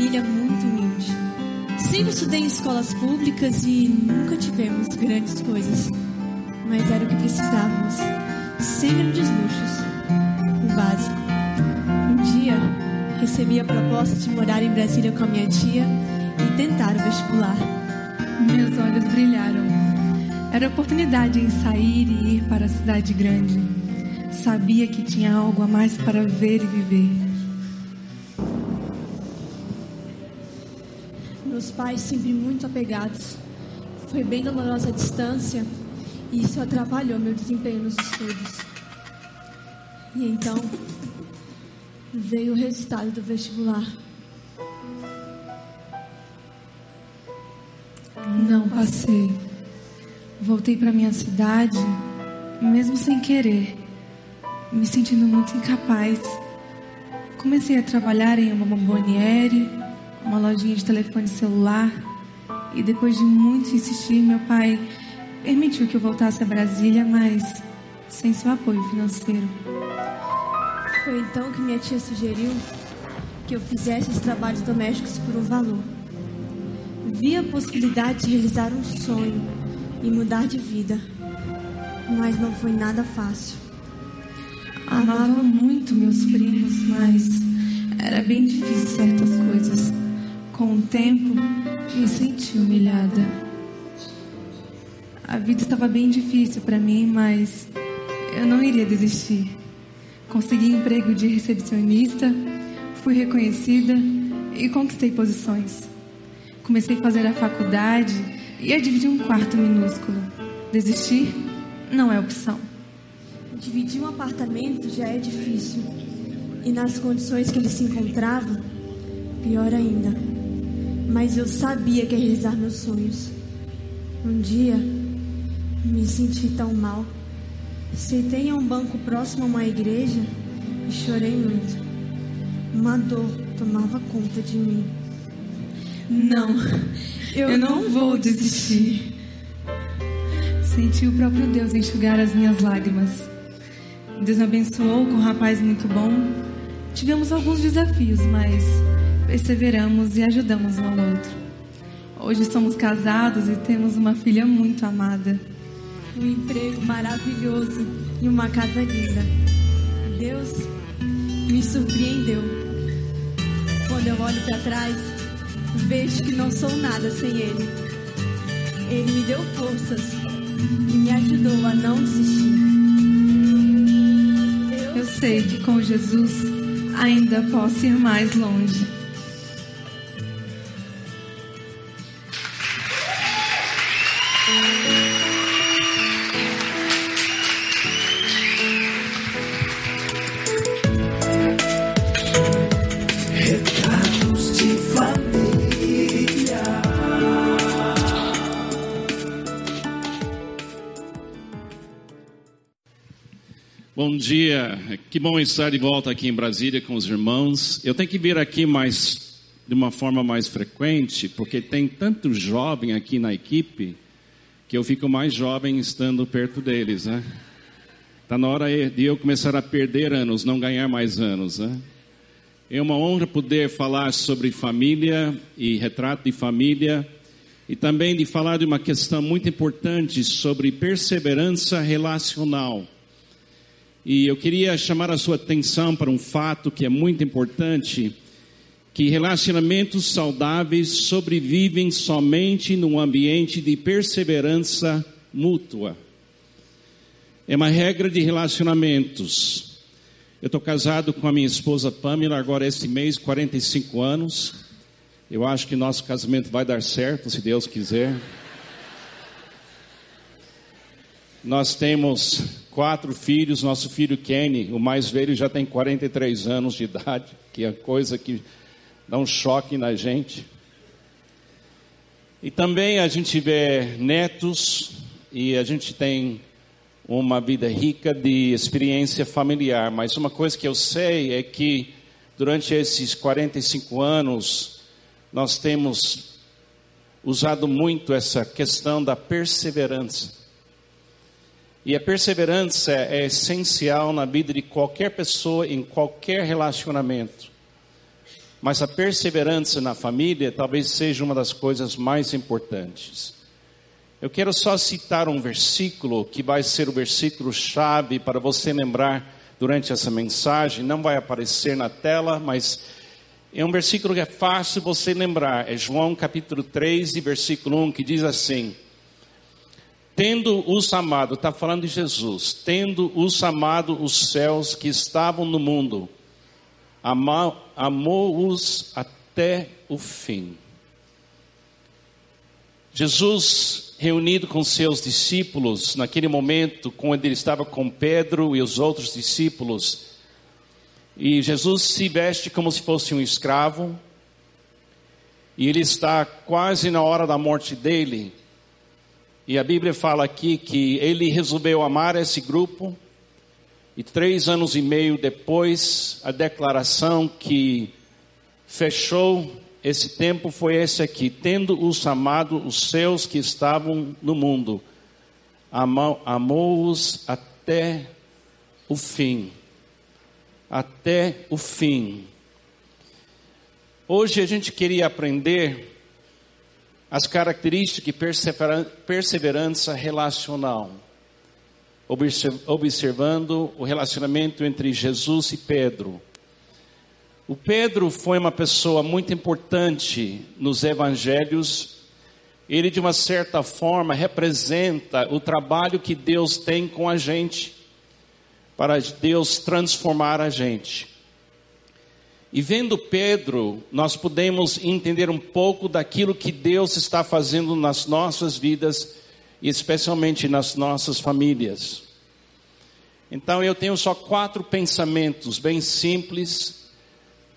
família muito humilde. Sempre estudei em escolas públicas e nunca tivemos grandes coisas. Mas era o que precisávamos. Sem grandes luxos. O básico. Um dia, recebi a proposta de morar em Brasília com a minha tia e tentar o vestibular. Meus olhos brilharam. Era oportunidade em sair e ir para a cidade grande. Sabia que tinha algo a mais para ver e viver. Pais sempre muito apegados. Foi bem dolorosa a distância e isso atrapalhou meu desempenho nos estudos. E então veio o resultado do vestibular. Não passei. Voltei para minha cidade, mesmo sem querer, me sentindo muito incapaz. Comecei a trabalhar em uma bomboniere, uma lojinha de telefone celular, e depois de muito insistir, meu pai permitiu que eu voltasse a Brasília, mas sem seu apoio financeiro. Foi então que minha tia sugeriu que eu fizesse os trabalhos domésticos por um valor. Vi a possibilidade de realizar um sonho e mudar de vida, mas não foi nada fácil. Amava muito meus primos, mas era bem difícil certas coisas. Com o tempo, me senti humilhada. A vida estava bem difícil para mim, mas eu não iria desistir. Consegui emprego de recepcionista, fui reconhecida e conquistei posições. Comecei a fazer a faculdade e a dividir um quarto minúsculo. Desistir não é opção. Dividir um apartamento já é difícil. E nas condições que ele se encontrava, pior ainda. Mas eu sabia que ia realizar meus sonhos. Um dia, me senti tão mal. Sentei em um banco próximo a uma igreja e chorei muito. Uma dor tomava conta de mim. Não, eu, eu não, não vou desistir. Senti o próprio Deus enxugar as minhas lágrimas. Deus me abençoou com um rapaz muito bom. Tivemos alguns desafios, mas perseveramos e ajudamos um ao outro. Hoje somos casados e temos uma filha muito amada. Um emprego maravilhoso e uma casa linda. Deus me surpreendeu. Quando eu olho para trás, vejo que não sou nada sem Ele. Ele me deu forças e me ajudou a não desistir. Eu sei que com Jesus ainda posso ir mais longe. Bom dia, que bom estar de volta aqui em Brasília com os irmãos. Eu tenho que vir aqui mais de uma forma mais frequente, porque tem tanto jovem aqui na equipe que eu fico mais jovem estando perto deles, né? Tá na hora de eu começar a perder anos, não ganhar mais anos, né? É uma honra poder falar sobre família e retrato de família e também de falar de uma questão muito importante sobre perseverança relacional. E eu queria chamar a sua atenção para um fato que é muito importante, que relacionamentos saudáveis sobrevivem somente num ambiente de perseverança mútua. É uma regra de relacionamentos. Eu estou casado com a minha esposa Pamela agora esse mês, 45 anos. Eu acho que nosso casamento vai dar certo, se Deus quiser. Nós temos quatro filhos. Nosso filho Kenny, o mais velho, já tem 43 anos de idade, que é coisa que dá um choque na gente. E também a gente vê netos e a gente tem uma vida rica de experiência familiar. Mas uma coisa que eu sei é que durante esses 45 anos nós temos usado muito essa questão da perseverança. E a perseverança é essencial na vida de qualquer pessoa, em qualquer relacionamento. Mas a perseverança na família talvez seja uma das coisas mais importantes. Eu quero só citar um versículo que vai ser o versículo chave para você lembrar durante essa mensagem. Não vai aparecer na tela, mas é um versículo que é fácil você lembrar. É João capítulo 3, versículo 1, que diz assim: Tendo os amado, está falando de Jesus, tendo os amado os céus que estavam no mundo, amou-os até o fim. Jesus, reunido com seus discípulos, naquele momento, quando ele estava com Pedro e os outros discípulos, e Jesus se veste como se fosse um escravo, e ele está quase na hora da morte dele, e a Bíblia fala aqui que ele resolveu amar esse grupo, e três anos e meio depois, a declaração que fechou esse tempo foi esse aqui: tendo-os amado os seus que estavam no mundo, amou-os até o fim. Até o fim. Hoje a gente queria aprender as características de perseverança relacional, observando o relacionamento entre Jesus e Pedro. O Pedro foi uma pessoa muito importante nos evangelhos. Ele, de uma certa forma, representa o trabalho que Deus tem com a gente, para Deus transformar a gente. E vendo Pedro, nós podemos entender um pouco daquilo que Deus está fazendo nas nossas vidas especialmente nas nossas famílias. Então eu tenho só quatro pensamentos bem simples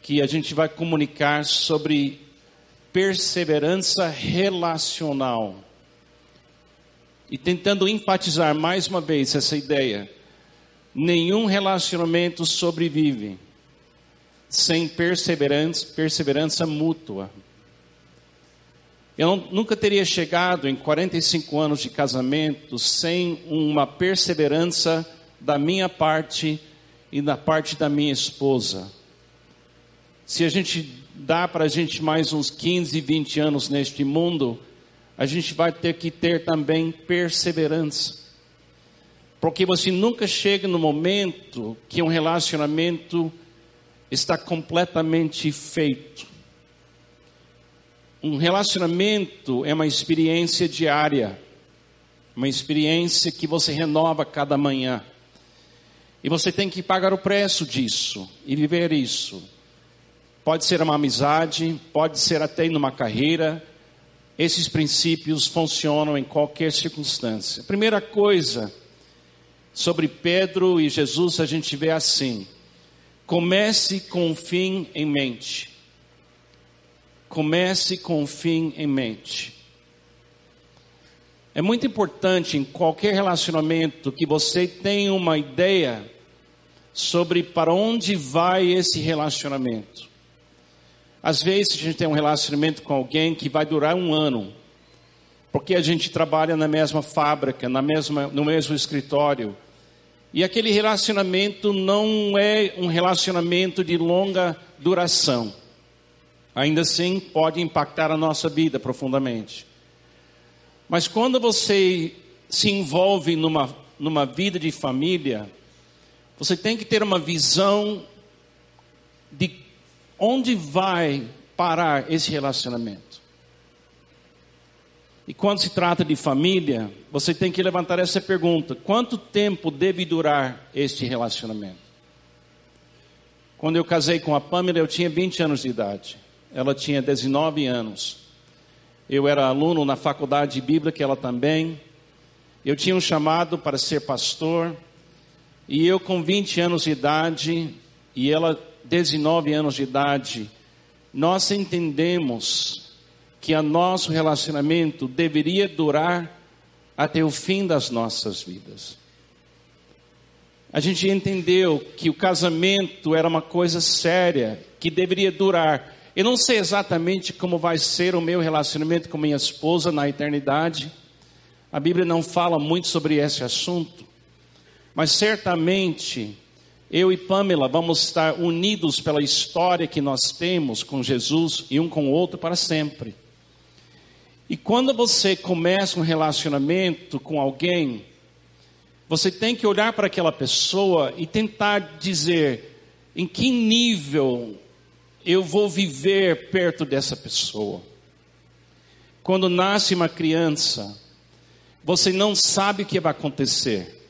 que a gente vai comunicar sobre perseverança relacional. E tentando enfatizar mais uma vez essa ideia. Nenhum relacionamento sobrevive sem perseverança, perseverança mútua. Eu nunca teria chegado em 45 anos de casamento sem uma perseverança da minha parte e da parte da minha esposa. Se a gente dá para a gente mais uns 15, 20 anos neste mundo, a gente vai ter que ter também perseverança. Porque você nunca chega no momento que um relacionamento está completamente feito. Um relacionamento é uma experiência diária, uma experiência que você renova cada manhã. E você tem que pagar o preço disso e viver isso. Pode ser uma amizade, pode ser até numa carreira. Esses princípios funcionam em qualquer circunstância. Primeira coisa sobre Pedro e Jesus a gente vê assim: Comece com o fim em mente. Comece com o fim em mente. É muito importante em qualquer relacionamento que você tenha uma ideia sobre para onde vai esse relacionamento. Às vezes a gente tem um relacionamento com alguém que vai durar um ano, porque a gente trabalha na mesma fábrica, na mesma, no mesmo escritório, e aquele relacionamento não é um relacionamento de longa duração. Ainda assim, pode impactar a nossa vida profundamente. Mas quando você se envolve numa, numa vida de família, você tem que ter uma visão de onde vai parar esse relacionamento. E quando se trata de família, você tem que levantar essa pergunta: quanto tempo deve durar este relacionamento? Quando eu casei com a Pamela, eu tinha 20 anos de idade. Ela tinha 19 anos. Eu era aluno na faculdade que ela também. Eu tinha um chamado para ser pastor. E eu, com 20 anos de idade, e ela, 19 anos de idade, nós entendemos que o nosso relacionamento deveria durar até o fim das nossas vidas. A gente entendeu que o casamento era uma coisa séria, que deveria durar. Eu não sei exatamente como vai ser o meu relacionamento com minha esposa na eternidade. A Bíblia não fala muito sobre esse assunto, mas certamente eu e Pamela vamos estar unidos pela história que nós temos com Jesus e um com o outro para sempre. E quando você começa um relacionamento com alguém, você tem que olhar para aquela pessoa e tentar dizer em que nível eu vou viver perto dessa pessoa. Quando nasce uma criança, você não sabe o que vai acontecer.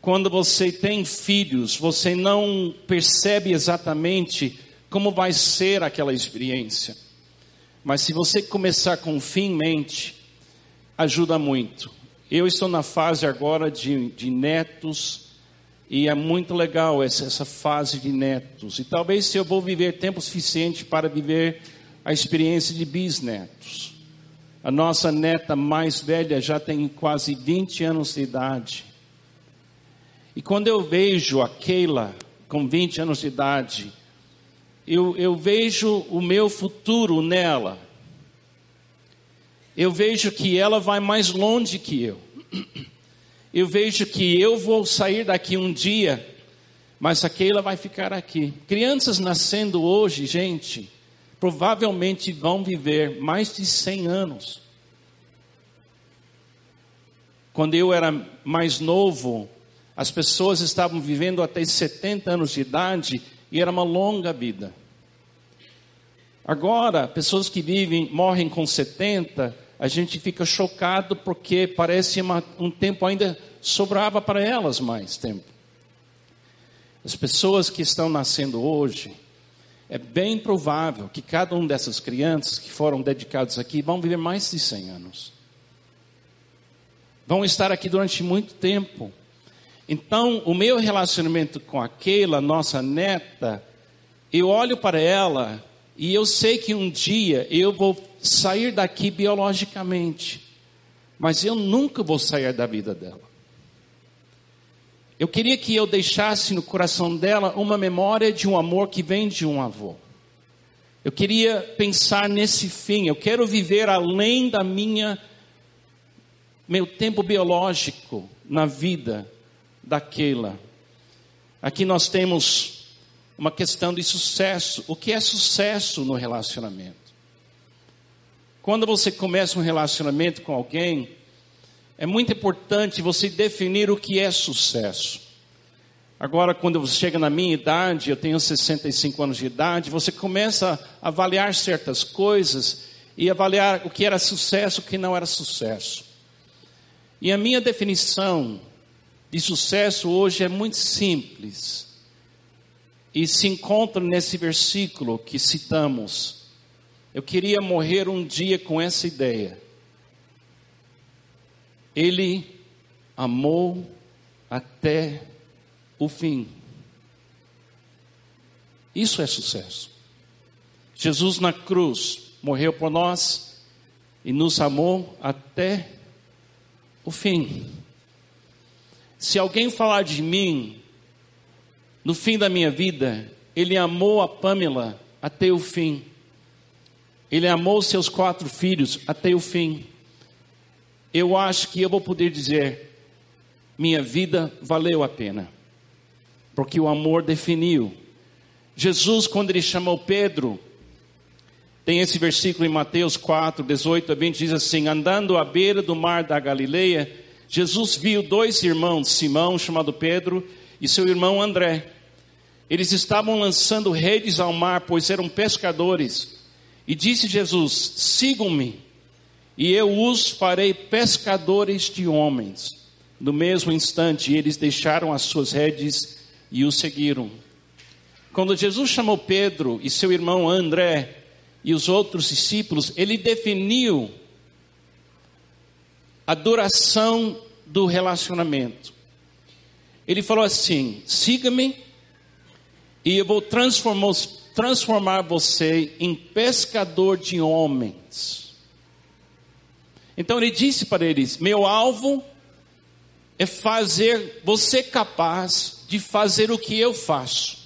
Quando você tem filhos, você não percebe exatamente como vai ser aquela experiência. Mas se você começar com fim em mente, ajuda muito. Eu estou na fase agora de, de netos, e é muito legal essa, essa fase de netos. E talvez se eu vou viver tempo suficiente para viver a experiência de bisnetos. A nossa neta mais velha já tem quase 20 anos de idade. E quando eu vejo a Keila com 20 anos de idade, eu, eu vejo o meu futuro nela. Eu vejo que ela vai mais longe que eu. Eu vejo que eu vou sair daqui um dia, mas a Keila vai ficar aqui. Crianças nascendo hoje, gente, provavelmente vão viver mais de 100 anos. Quando eu era mais novo, as pessoas estavam vivendo até 70 anos de idade e era uma longa vida. Agora, pessoas que vivem, morrem com 70, a gente fica chocado porque parece uma, um tempo ainda sobrava para elas mais tempo. As pessoas que estão nascendo hoje, é bem provável que cada uma dessas crianças que foram dedicadas aqui vão viver mais de 100 anos. Vão estar aqui durante muito tempo. Então, o meu relacionamento com aquela nossa neta, eu olho para ela e eu sei que um dia eu vou sair daqui biologicamente, mas eu nunca vou sair da vida dela. Eu queria que eu deixasse no coração dela uma memória de um amor que vem de um avô. Eu queria pensar nesse fim. Eu quero viver além da minha meu tempo biológico na vida daquela. Aqui nós temos uma questão de sucesso. O que é sucesso no relacionamento? Quando você começa um relacionamento com alguém, é muito importante você definir o que é sucesso. Agora, quando você chega na minha idade, eu tenho 65 anos de idade, você começa a avaliar certas coisas e avaliar o que era sucesso o que não era sucesso. E a minha definição de sucesso hoje é muito simples. E se encontra nesse versículo que citamos. Eu queria morrer um dia com essa ideia. Ele amou até o fim. Isso é sucesso. Jesus na cruz morreu por nós e nos amou até o fim. Se alguém falar de mim, no fim da minha vida, ele amou a Pamela até o fim. Ele amou seus quatro filhos até o fim. Eu acho que eu vou poder dizer: minha vida valeu a pena, porque o amor definiu. Jesus, quando ele chamou Pedro, tem esse versículo em Mateus 4, 18 a 20, diz assim: Andando à beira do mar da Galileia, Jesus viu dois irmãos, Simão, chamado Pedro, e seu irmão André. Eles estavam lançando redes ao mar, pois eram pescadores. E disse Jesus: Sigam-me, e eu os farei pescadores de homens. No mesmo instante, eles deixaram as suas redes e o seguiram. Quando Jesus chamou Pedro e seu irmão André e os outros discípulos, ele definiu a duração do relacionamento. Ele falou assim: siga-me e eu vou transformar, transformar você em pescador de homens. Então ele disse para eles: meu alvo é fazer você capaz de fazer o que eu faço.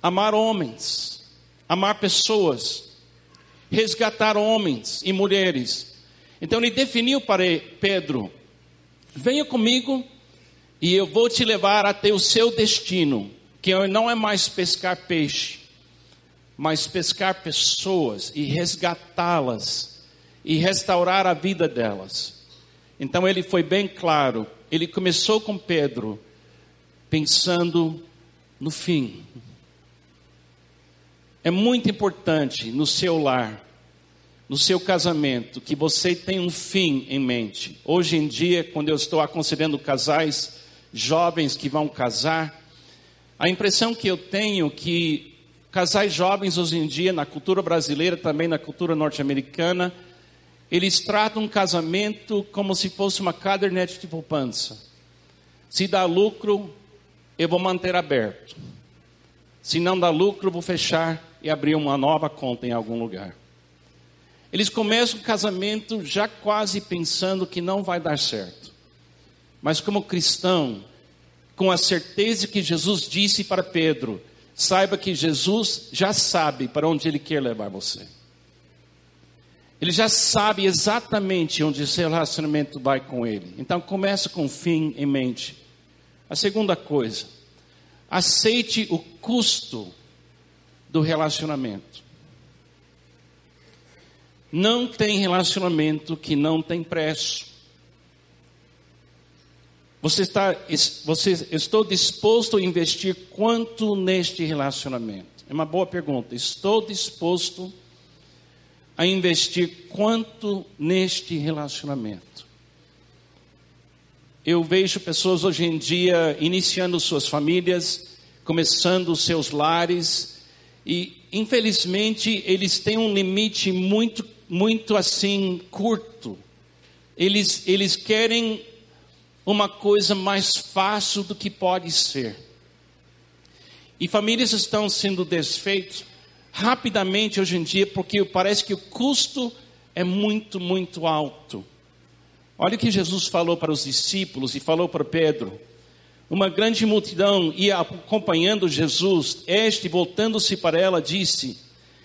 Amar homens, amar pessoas, resgatar homens e mulheres então ele definiu para Pedro: venha comigo e eu vou te levar até o seu destino, que não é mais pescar peixe, mas pescar pessoas e resgatá-las e restaurar a vida delas. Então ele foi bem claro. Ele começou com Pedro, pensando no fim. É muito importante no seu lar, no seu casamento, que você tenha um fim em mente. Hoje em dia, quando eu estou aconselhando casais jovens que vão casar, a impressão que eu tenho que casais jovens hoje em dia, na cultura brasileira, também na cultura norte-americana, eles tratam um casamento como se fosse uma cadernete de poupança. Se dá lucro, eu vou manter aberto. Se não dá lucro, vou fechar e abrir uma nova conta em algum lugar. Eles começam o casamento já quase pensando que não vai dar certo. Mas como cristão, com a certeza que Jesus disse para Pedro, saiba que Jesus já sabe para onde ele quer levar você. Ele já sabe exatamente onde esse relacionamento vai com ele. Então começa com o fim em mente. A segunda coisa, aceite o custo do relacionamento. Não tem relacionamento que não tem preço. Você está, você, estou disposto a investir quanto neste relacionamento? É uma boa pergunta. Estou disposto a investir quanto neste relacionamento? Eu vejo pessoas hoje em dia iniciando suas famílias, começando seus lares, e infelizmente eles têm um limite muito, muito assim curto. Eles, eles querem uma coisa mais fácil do que pode ser. E famílias estão sendo desfeitas rapidamente hoje em dia, porque parece que o custo é muito, muito alto. Olha o que Jesus falou para os discípulos e falou para Pedro. Uma grande multidão ia acompanhando Jesus. Este, voltando-se para ela, disse: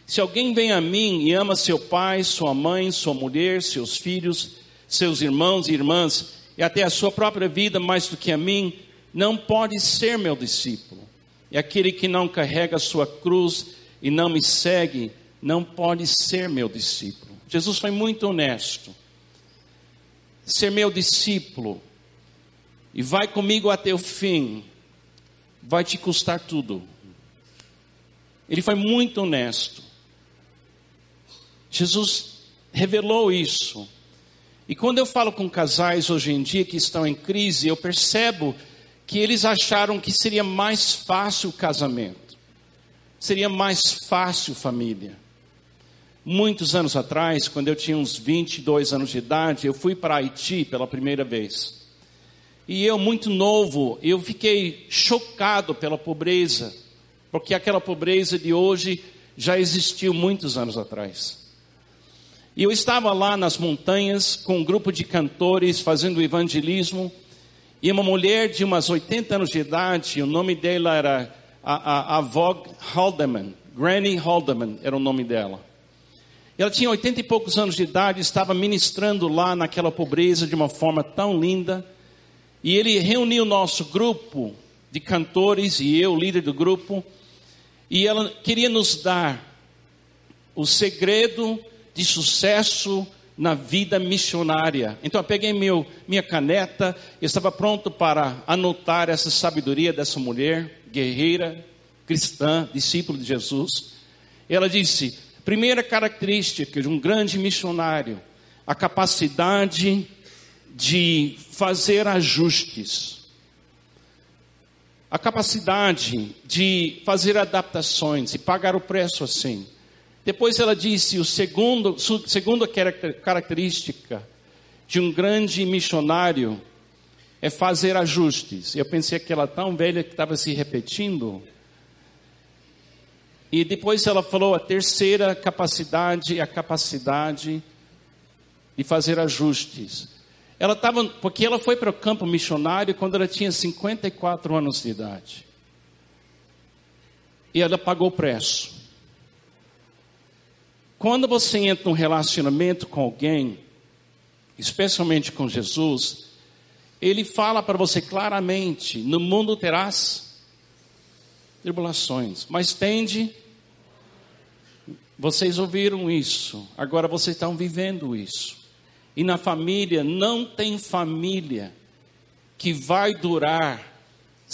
Se alguém vem a mim e ama seu pai, sua mãe, sua mulher, seus filhos, seus irmãos e irmãs, e até a sua própria vida mais do que a mim, não pode ser meu discípulo. E aquele que não carrega a sua cruz e não me segue, não pode ser meu discípulo. Jesus foi muito honesto. Ser meu discípulo e vai comigo até o fim, vai te custar tudo. Ele foi muito honesto. Jesus revelou isso. E quando eu falo com casais hoje em dia que estão em crise, eu percebo que eles acharam que seria mais fácil o casamento seria mais fácil família. Muitos anos atrás, quando eu tinha uns 22 anos de idade, eu fui para Haiti pela primeira vez. E eu, muito novo, eu fiquei chocado pela pobreza, porque aquela pobreza de hoje já existiu muitos anos atrás. E eu estava lá nas montanhas com um grupo de cantores fazendo evangelismo, e uma mulher de umas 80 anos de idade, o nome dela era a, a, a Vogue Haldeman, Granny Haldeman era o nome dela. Ela tinha oitenta e poucos anos de idade, estava ministrando lá naquela pobreza de uma forma tão linda. E ele reuniu o nosso grupo de cantores e eu, líder do grupo, e ela queria nos dar o segredo de sucesso na vida missionária. Então eu peguei meu, minha caneta, eu estava pronto para anotar essa sabedoria dessa mulher guerreira, cristã, discípulo de Jesus. Ela disse: primeira característica de um grande missionário, a capacidade de fazer ajustes, a capacidade de fazer adaptações e pagar o preço assim. Depois ela disse: o segundo, segunda característica de um grande missionário é fazer ajustes. Eu pensei que ela tão velha que estava se repetindo. E depois ela falou a terceira capacidade, a capacidade de fazer ajustes. Ela estava, porque ela foi para o campo missionário quando ela tinha 54 anos de idade. E ela pagou o preço. Quando você entra num relacionamento com alguém, especialmente com Jesus, ele fala para você claramente: no mundo terás tribulações, mas tende. Vocês ouviram isso, agora vocês estão vivendo isso. E na família, não tem família que vai durar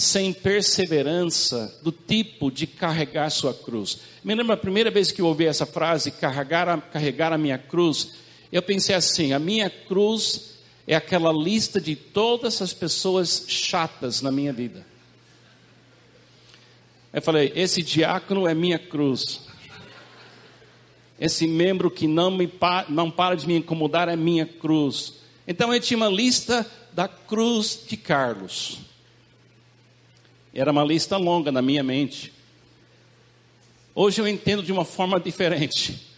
sem perseverança do tipo de carregar sua cruz. Me lembro a primeira vez que eu ouvi essa frase, carregar a, carregar a minha cruz, eu pensei assim: a minha cruz é aquela lista de todas as pessoas chatas na minha vida. Eu falei: esse diácono é minha cruz. Esse membro que não, me, não para de me incomodar é minha cruz. Então eu tinha uma lista da cruz de Carlos. Era uma lista longa na minha mente. Hoje eu entendo de uma forma diferente.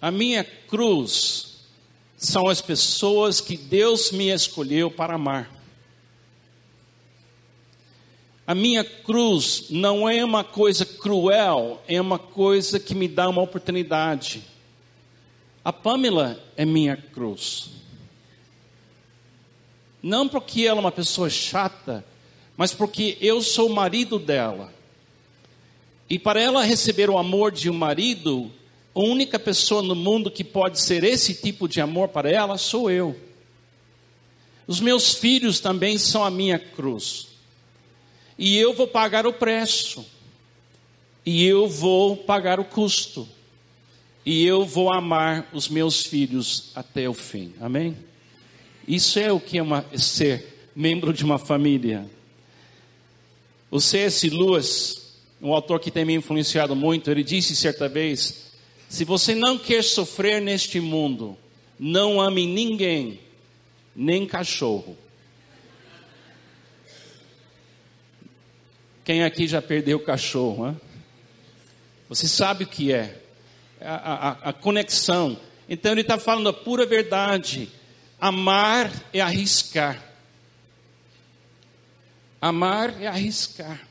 A minha cruz são as pessoas que Deus me escolheu para amar. A minha cruz não é uma coisa cruel, é uma coisa que me dá uma oportunidade. A Pamela é minha cruz. Não porque ela é uma pessoa chata, mas porque eu sou o marido dela. E para ela receber o amor de um marido, a única pessoa no mundo que pode ser esse tipo de amor para ela sou eu. Os meus filhos também são a minha cruz. E eu vou pagar o preço. E eu vou pagar o custo. E eu vou amar os meus filhos até o fim. Amém? Isso é o que é uma, ser membro de uma família. O C.S. Lewis, um autor que tem me influenciado muito, ele disse certa vez: se você não quer sofrer neste mundo, não ame ninguém, nem cachorro. Quem aqui já perdeu o cachorro? Hein? Você sabe o que é a, a, a conexão. Então ele está falando a pura verdade. Amar é arriscar. Amar é arriscar.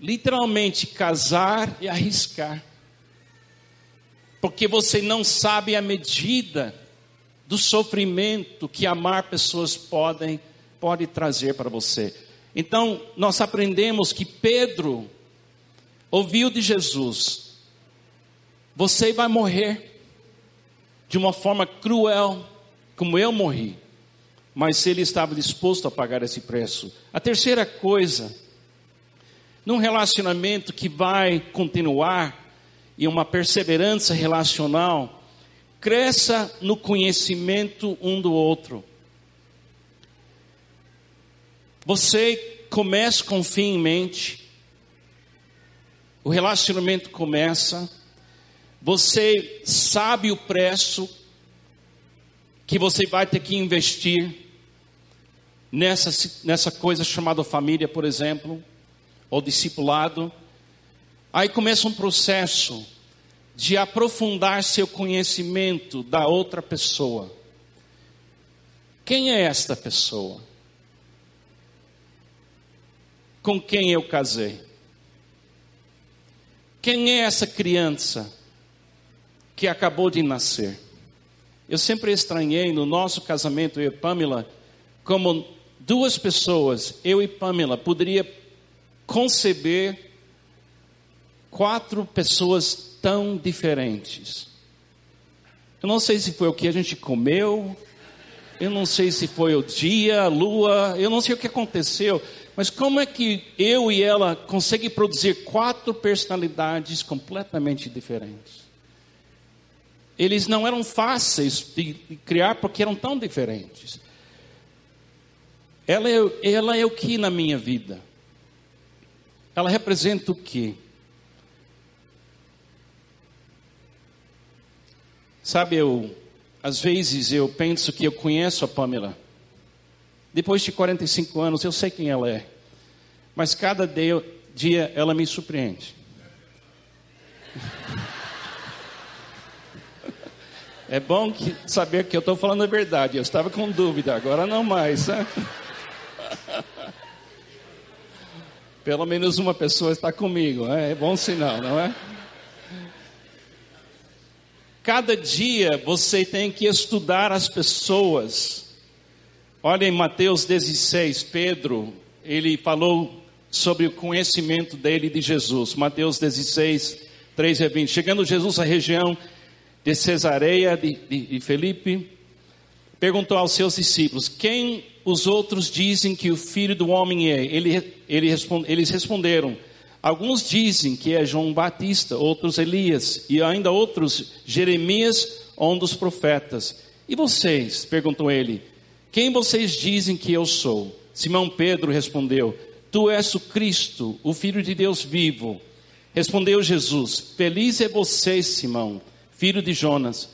Literalmente, casar é arriscar. Porque você não sabe a medida do sofrimento que amar pessoas podem pode trazer para você. Então, nós aprendemos que Pedro ouviu de Jesus: Você vai morrer de uma forma cruel, como eu morri. Mas ele estava disposto a pagar esse preço. A terceira coisa, num relacionamento que vai continuar e uma perseverança relacional, cresça no conhecimento um do outro. Você começa com fim em mente, o relacionamento começa, você sabe o preço que você vai ter que investir nessa, nessa coisa chamada família, por exemplo, ou discipulado. Aí começa um processo de aprofundar seu conhecimento da outra pessoa. Quem é esta pessoa? com quem eu casei? Quem é essa criança que acabou de nascer? Eu sempre estranhei no nosso casamento, eu e Pamela, como duas pessoas, eu e Pamela, poderia conceber quatro pessoas tão diferentes. Eu não sei se foi o que a gente comeu, eu não sei se foi o dia, a lua, eu não sei o que aconteceu, mas como é que eu e ela conseguem produzir quatro personalidades completamente diferentes? Eles não eram fáceis de criar porque eram tão diferentes. Ela é, ela é o que na minha vida? Ela representa o que? Sabe, eu, às vezes eu penso que eu conheço a Pamela. Depois de 45 anos, eu sei quem ela é. Mas cada dia ela me surpreende. É bom que, saber que eu estou falando a verdade. Eu estava com dúvida, agora não mais. Né? Pelo menos uma pessoa está comigo, né? é bom sinal, não é? Cada dia você tem que estudar as pessoas Olha em Mateus 16, Pedro, ele falou sobre o conhecimento dele de Jesus. Mateus 16, 3 a 20. Chegando Jesus à região de Cesareia de, de, de Felipe, perguntou aos seus discípulos: Quem os outros dizem que o filho do homem é? Ele, ele responde, eles responderam: Alguns dizem que é João Batista, outros Elias, e ainda outros Jeremias ou um dos profetas. E vocês? perguntou ele: Quem vocês dizem que eu sou? Simão Pedro respondeu: Tu és o Cristo, o Filho de Deus vivo. Respondeu Jesus: Feliz é você, Simão, filho de Jonas,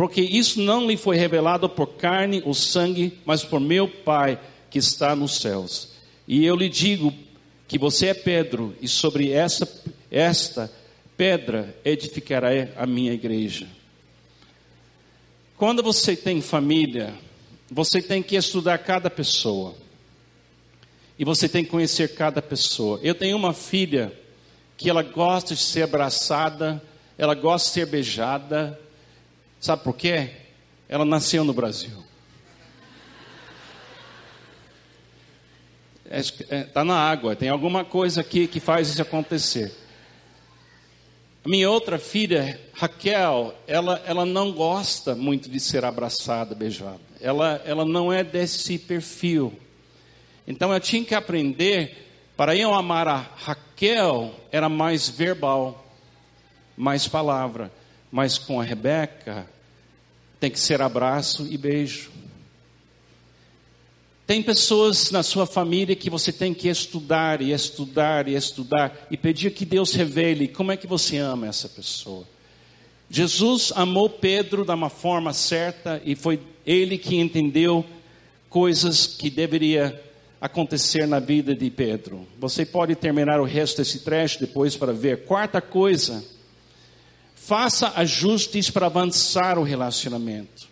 porque isso não lhe foi revelado por carne ou sangue, mas por meu Pai que está nos céus. E eu lhe digo que você é Pedro, e sobre essa, esta pedra edificará a minha igreja. Quando você tem família, você tem que estudar cada pessoa. E você tem que conhecer cada pessoa. Eu tenho uma filha que ela gosta de ser abraçada, ela gosta de ser beijada. Sabe por quê? Ela nasceu no Brasil. está é, tá na água, tem alguma coisa aqui que faz isso acontecer. A minha outra filha, Raquel, ela, ela não gosta muito de ser abraçada, beijada. Ela, ela não é desse perfil. Então eu tinha que aprender, para eu amar a Raquel, era mais verbal, mais palavra. Mas com a Rebeca, tem que ser abraço e beijo. Tem pessoas na sua família que você tem que estudar e estudar e estudar e pedir que Deus revele como é que você ama essa pessoa. Jesus amou Pedro de uma forma certa e foi ele que entendeu coisas que deveria acontecer na vida de Pedro. Você pode terminar o resto desse trecho depois para ver. Quarta coisa, faça ajustes para avançar o relacionamento.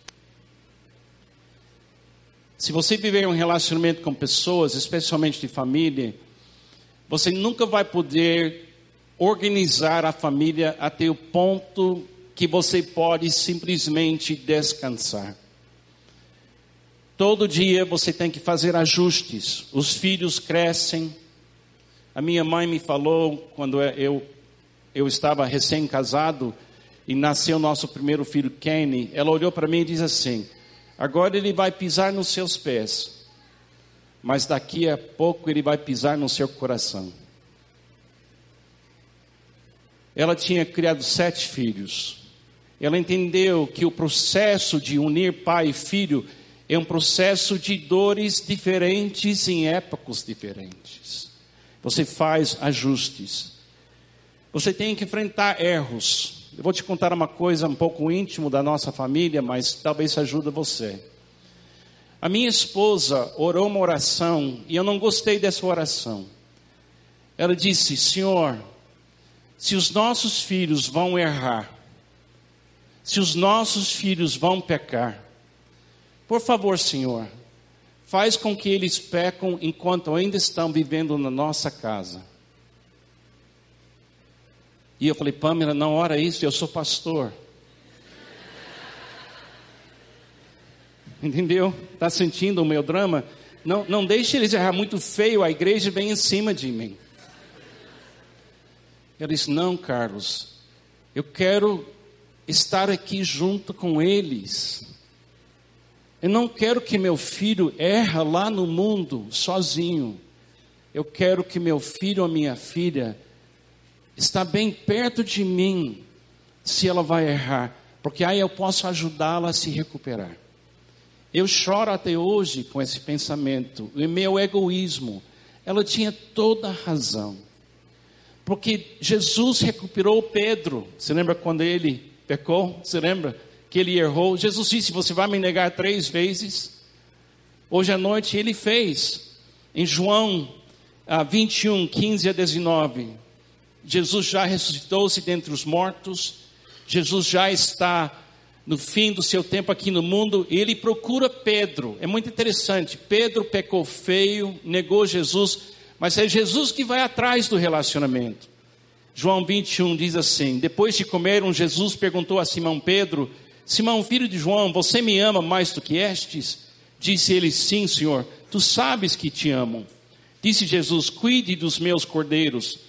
Se você viver um relacionamento com pessoas, especialmente de família, você nunca vai poder organizar a família até o ponto que você pode simplesmente descansar. Todo dia você tem que fazer ajustes. Os filhos crescem. A minha mãe me falou quando eu eu estava recém-casado e nasceu nosso primeiro filho Kenny. Ela olhou para mim e disse assim: Agora ele vai pisar nos seus pés, mas daqui a pouco ele vai pisar no seu coração. Ela tinha criado sete filhos. Ela entendeu que o processo de unir pai e filho é um processo de dores diferentes em épocas diferentes. Você faz ajustes. Você tem que enfrentar erros. Eu vou te contar uma coisa um pouco íntimo da nossa família, mas talvez ajude você. A minha esposa orou uma oração e eu não gostei dessa oração. Ela disse: Senhor, se os nossos filhos vão errar, se os nossos filhos vão pecar, por favor, Senhor, faz com que eles pecam enquanto ainda estão vivendo na nossa casa. E eu falei, Pamela, não ora isso, eu sou pastor. Entendeu? Está sentindo o meu drama? Não, não deixe eles errar muito feio, a igreja vem em cima de mim. Ela disse: Não, Carlos, eu quero estar aqui junto com eles. Eu não quero que meu filho erra lá no mundo sozinho. Eu quero que meu filho ou minha filha está bem perto de mim se ela vai errar, porque aí eu posso ajudá-la a se recuperar. Eu choro até hoje com esse pensamento, o meu egoísmo. Ela tinha toda a razão. Porque Jesus recuperou Pedro. Você lembra quando ele pecou? Você lembra que ele errou? Jesus disse: Você vai me negar três vezes? Hoje à noite ele fez. Em João 21, 15 a 19. Jesus já ressuscitou-se dentre os mortos, Jesus já está no fim do seu tempo aqui no mundo, e ele procura Pedro. É muito interessante. Pedro pecou feio, negou Jesus, mas é Jesus que vai atrás do relacionamento. João 21 diz assim: Depois de comeram, Jesus perguntou a Simão Pedro: Simão, filho de João, você me ama mais do que estes? Disse ele: Sim, Senhor, tu sabes que te amo. Disse Jesus: Cuide dos meus cordeiros.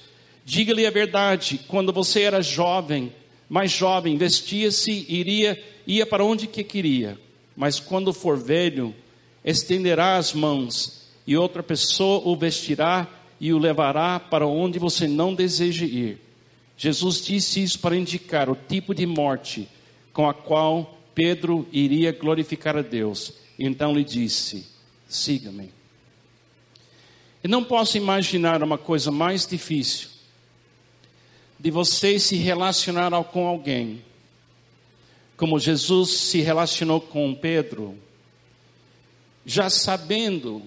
Diga-lhe a verdade: quando você era jovem, mais jovem, vestia-se iria, ia para onde que queria. Mas quando for velho, estenderá as mãos e outra pessoa o vestirá e o levará para onde você não deseja ir. Jesus disse isso para indicar o tipo de morte com a qual Pedro iria glorificar a Deus. Então lhe disse: siga-me. E não posso imaginar uma coisa mais difícil de você se relacionar com alguém, como Jesus se relacionou com Pedro, já sabendo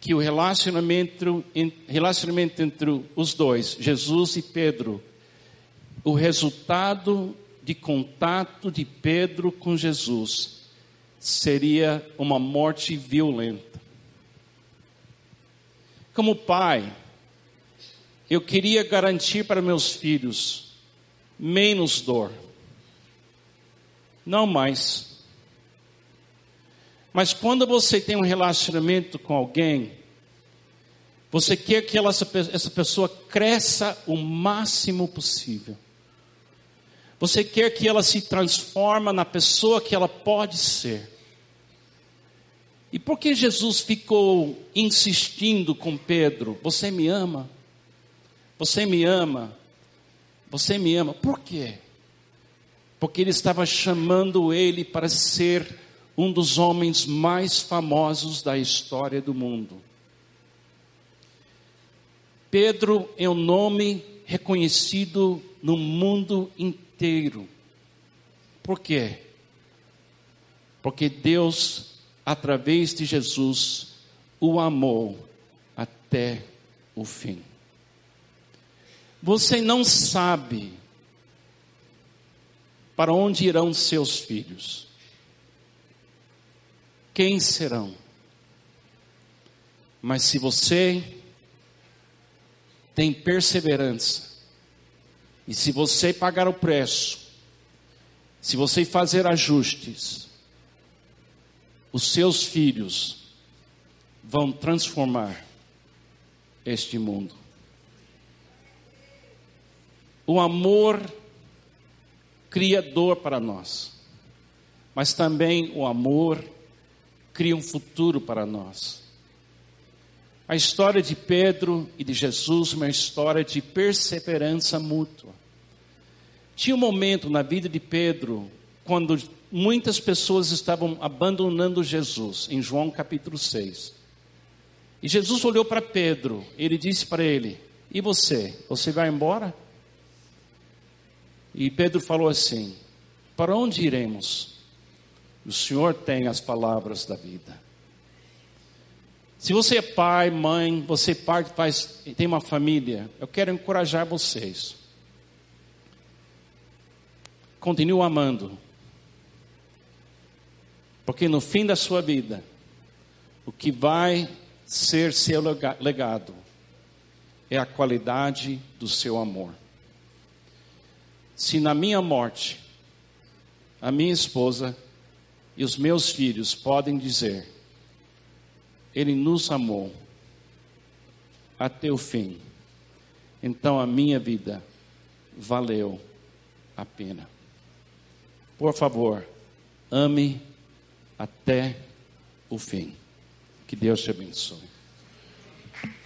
que o relacionamento, relacionamento entre os dois, Jesus e Pedro, o resultado de contato de Pedro com Jesus seria uma morte violenta. Como pai, eu queria garantir para meus filhos menos dor, não mais. Mas quando você tem um relacionamento com alguém, você quer que ela, essa pessoa cresça o máximo possível. Você quer que ela se transforme na pessoa que ela pode ser. E por que Jesus ficou insistindo com Pedro? Você me ama? Você me ama? Você me ama? Por quê? Porque ele estava chamando ele para ser um dos homens mais famosos da história do mundo. Pedro é um nome reconhecido no mundo inteiro. Por quê? Porque Deus, através de Jesus, o amou até o fim. Você não sabe para onde irão seus filhos. Quem serão? Mas se você tem perseverança, e se você pagar o preço, se você fazer ajustes, os seus filhos vão transformar este mundo. O amor cria dor para nós, mas também o amor cria um futuro para nós. A história de Pedro e de Jesus é uma história de perseverança mútua. Tinha um momento na vida de Pedro quando muitas pessoas estavam abandonando Jesus, em João capítulo 6. E Jesus olhou para Pedro, ele disse para ele: E você? Você vai embora? E Pedro falou assim: Para onde iremos? O Senhor tem as palavras da vida. Se você é pai, mãe, você parte, faz, tem uma família, eu quero encorajar vocês. Continue amando. Porque no fim da sua vida, o que vai ser seu legado é a qualidade do seu amor. Se na minha morte, a minha esposa e os meus filhos podem dizer, ele nos amou até o fim. Então a minha vida valeu a pena. Por favor, ame até o fim. Que Deus te abençoe.